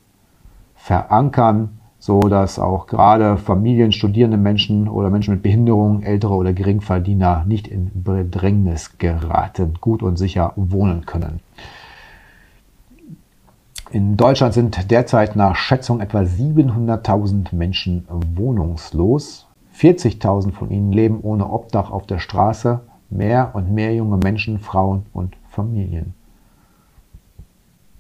verankern, so dass auch gerade Familien, studierende Menschen oder Menschen mit Behinderung, ältere oder Geringverdiener nicht in Bedrängnis geraten, gut und sicher wohnen können. In Deutschland sind derzeit nach Schätzung etwa 700.000 Menschen wohnungslos. 40.000 von ihnen leben ohne Obdach auf der Straße. Mehr und mehr junge Menschen, Frauen und Familien.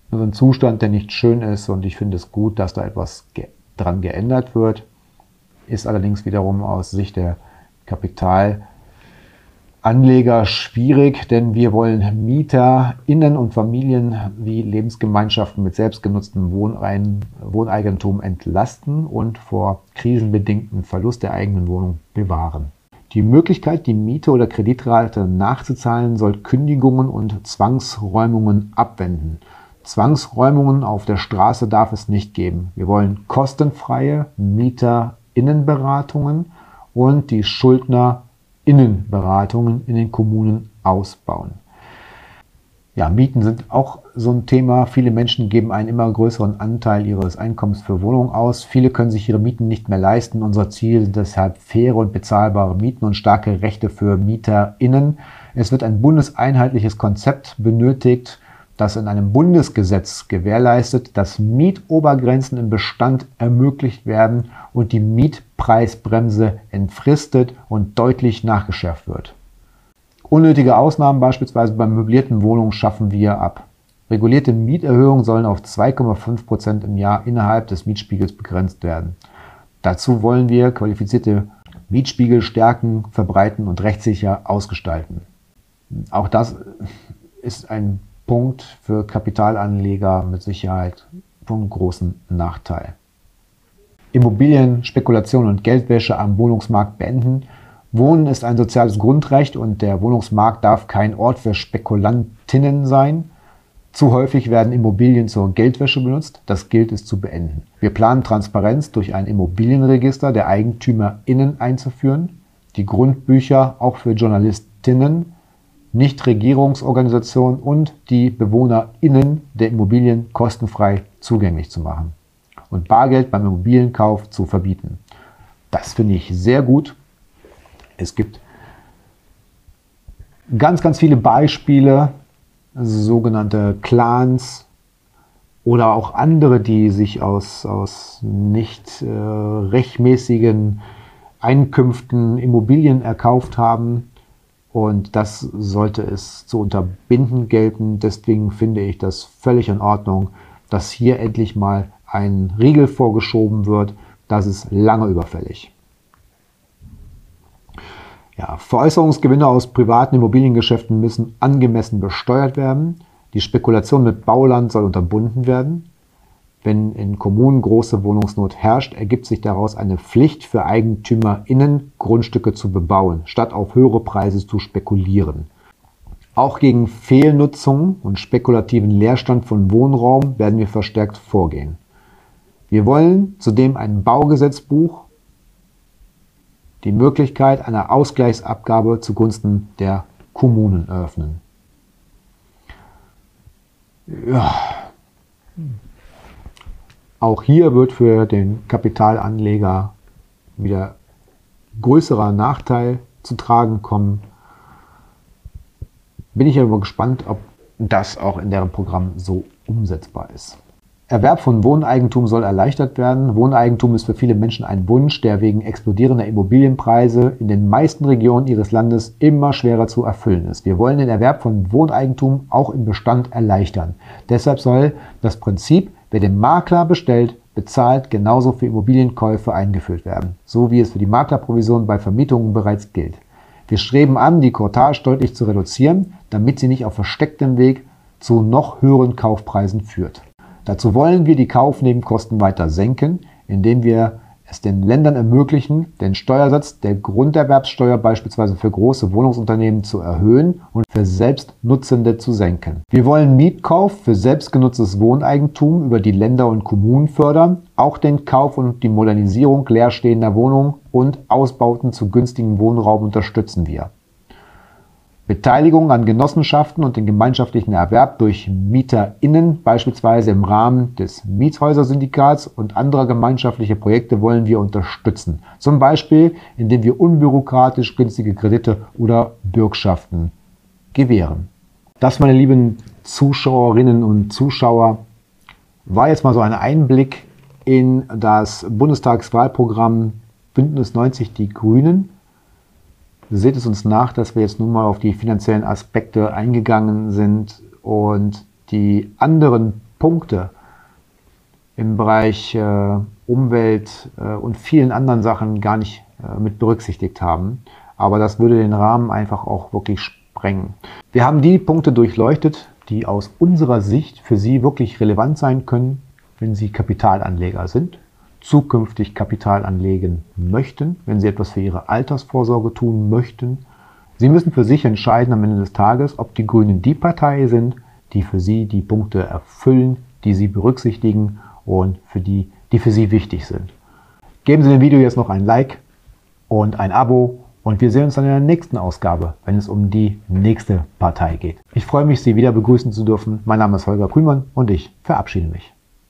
Das ist ein Zustand, der nicht schön ist und ich finde es gut, dass da etwas ge dran geändert wird. Ist allerdings wiederum aus Sicht der Kapital- Anleger schwierig, denn wir wollen Mieter, Innen- und Familien wie Lebensgemeinschaften mit selbstgenutztem Wohnein Wohneigentum entlasten und vor krisenbedingten Verlust der eigenen Wohnung bewahren. Die Möglichkeit, die Miete oder Kreditrate nachzuzahlen, soll Kündigungen und Zwangsräumungen abwenden. Zwangsräumungen auf der Straße darf es nicht geben. Wir wollen kostenfreie Mieterinnenberatungen und die Schuldner Innenberatungen in den Kommunen ausbauen. Ja, Mieten sind auch so ein Thema. Viele Menschen geben einen immer größeren Anteil ihres Einkommens für Wohnungen aus. Viele können sich ihre Mieten nicht mehr leisten. Unser Ziel sind deshalb faire und bezahlbare Mieten und starke Rechte für MieterInnen. Es wird ein bundeseinheitliches Konzept benötigt, das in einem Bundesgesetz gewährleistet, dass Mietobergrenzen im Bestand ermöglicht werden und die Mietpreisbremse entfristet und deutlich nachgeschärft wird. Unnötige Ausnahmen beispielsweise bei möblierten Wohnungen schaffen wir ab. Regulierte Mieterhöhungen sollen auf 2,5 Prozent im Jahr innerhalb des Mietspiegels begrenzt werden. Dazu wollen wir qualifizierte Mietspiegel stärken, verbreiten und rechtssicher ausgestalten. Auch das ist ein Punkt für Kapitalanleger mit Sicherheit von großem Nachteil. Immobilien, Spekulation und Geldwäsche am Wohnungsmarkt beenden. Wohnen ist ein soziales Grundrecht und der Wohnungsmarkt darf kein Ort für Spekulantinnen sein. Zu häufig werden Immobilien zur Geldwäsche benutzt. Das gilt es zu beenden. Wir planen Transparenz durch ein Immobilienregister der EigentümerInnen einzuführen, die Grundbücher auch für JournalistInnen Nichtregierungsorganisationen und die BewohnerInnen der Immobilien kostenfrei zugänglich zu machen und Bargeld beim Immobilienkauf zu verbieten. Das finde ich sehr gut. Es gibt ganz, ganz viele Beispiele, sogenannte Clans oder auch andere, die sich aus, aus nicht äh, rechtmäßigen Einkünften Immobilien erkauft haben und das sollte es zu unterbinden gelten. Deswegen finde ich das völlig in Ordnung, dass hier endlich mal ein Riegel vorgeschoben wird. Das ist lange überfällig. Ja, Veräußerungsgewinne aus privaten Immobiliengeschäften müssen angemessen besteuert werden. Die Spekulation mit Bauland soll unterbunden werden. Wenn in Kommunen große Wohnungsnot herrscht, ergibt sich daraus eine Pflicht für EigentümerInnen, Grundstücke zu bebauen, statt auf höhere Preise zu spekulieren. Auch gegen Fehlnutzung und spekulativen Leerstand von Wohnraum werden wir verstärkt vorgehen. Wir wollen zudem ein Baugesetzbuch, die Möglichkeit einer Ausgleichsabgabe zugunsten der Kommunen eröffnen. Ja. Auch hier wird für den Kapitalanleger wieder größerer Nachteil zu tragen kommen. Bin ich aber gespannt, ob das auch in deren Programm so umsetzbar ist. Erwerb von Wohneigentum soll erleichtert werden. Wohneigentum ist für viele Menschen ein Wunsch, der wegen explodierender Immobilienpreise in den meisten Regionen ihres Landes immer schwerer zu erfüllen ist. Wir wollen den Erwerb von Wohneigentum auch im Bestand erleichtern. Deshalb soll das Prinzip, wer den Makler bestellt, bezahlt, genauso für Immobilienkäufe eingeführt werden, so wie es für die Maklerprovision bei Vermietungen bereits gilt. Wir streben an, die Cortage deutlich zu reduzieren, damit sie nicht auf verstecktem Weg zu noch höheren Kaufpreisen führt. Dazu wollen wir die Kaufnebenkosten weiter senken, indem wir es den Ländern ermöglichen, den Steuersatz der Grunderwerbssteuer beispielsweise für große Wohnungsunternehmen zu erhöhen und für Selbstnutzende zu senken. Wir wollen Mietkauf für selbstgenutztes Wohneigentum über die Länder und Kommunen fördern, auch den Kauf und die Modernisierung leerstehender Wohnungen und Ausbauten zu günstigen Wohnraum unterstützen wir. Beteiligung an Genossenschaften und den gemeinschaftlichen Erwerb durch MieterInnen, beispielsweise im Rahmen des Mietshäusersyndikats und anderer gemeinschaftlicher Projekte wollen wir unterstützen. Zum Beispiel, indem wir unbürokratisch günstige Kredite oder Bürgschaften gewähren. Das, meine lieben Zuschauerinnen und Zuschauer, war jetzt mal so ein Einblick in das Bundestagswahlprogramm Bündnis 90 Die Grünen seht es uns nach, dass wir jetzt nun mal auf die finanziellen Aspekte eingegangen sind und die anderen Punkte im Bereich äh, Umwelt äh, und vielen anderen Sachen gar nicht äh, mit berücksichtigt haben. Aber das würde den Rahmen einfach auch wirklich sprengen. Wir haben die Punkte durchleuchtet, die aus unserer Sicht für Sie wirklich relevant sein können, wenn Sie Kapitalanleger sind zukünftig Kapital anlegen möchten, wenn Sie etwas für Ihre Altersvorsorge tun möchten. Sie müssen für sich entscheiden am Ende des Tages, ob die Grünen die Partei sind, die für Sie die Punkte erfüllen, die Sie berücksichtigen und für die, die für Sie wichtig sind. Geben Sie dem Video jetzt noch ein Like und ein Abo und wir sehen uns dann in der nächsten Ausgabe, wenn es um die nächste Partei geht. Ich freue mich, Sie wieder begrüßen zu dürfen. Mein Name ist Holger Kuhlmann und ich verabschiede mich.